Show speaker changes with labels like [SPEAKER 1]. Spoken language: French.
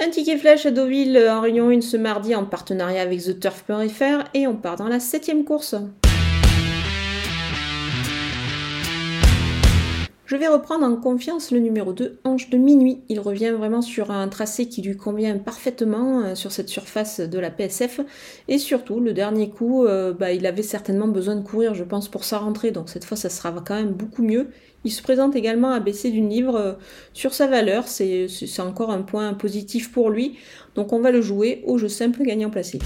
[SPEAKER 1] Un ticket flash à Deauville en Réunion 1 ce mardi en partenariat avec TheTurf.fr et on part dans la septième course. Je vais reprendre en confiance le numéro 2, Ange de minuit. Il revient vraiment sur un tracé qui lui convient parfaitement euh, sur cette surface de la PSF. Et surtout, le dernier coup, euh, bah, il avait certainement besoin de courir, je pense, pour sa rentrée. Donc cette fois, ça sera quand même beaucoup mieux. Il se présente également à baisser d'une livre euh, sur sa valeur. C'est encore un point positif pour lui. Donc on va le jouer au jeu simple gagnant placé.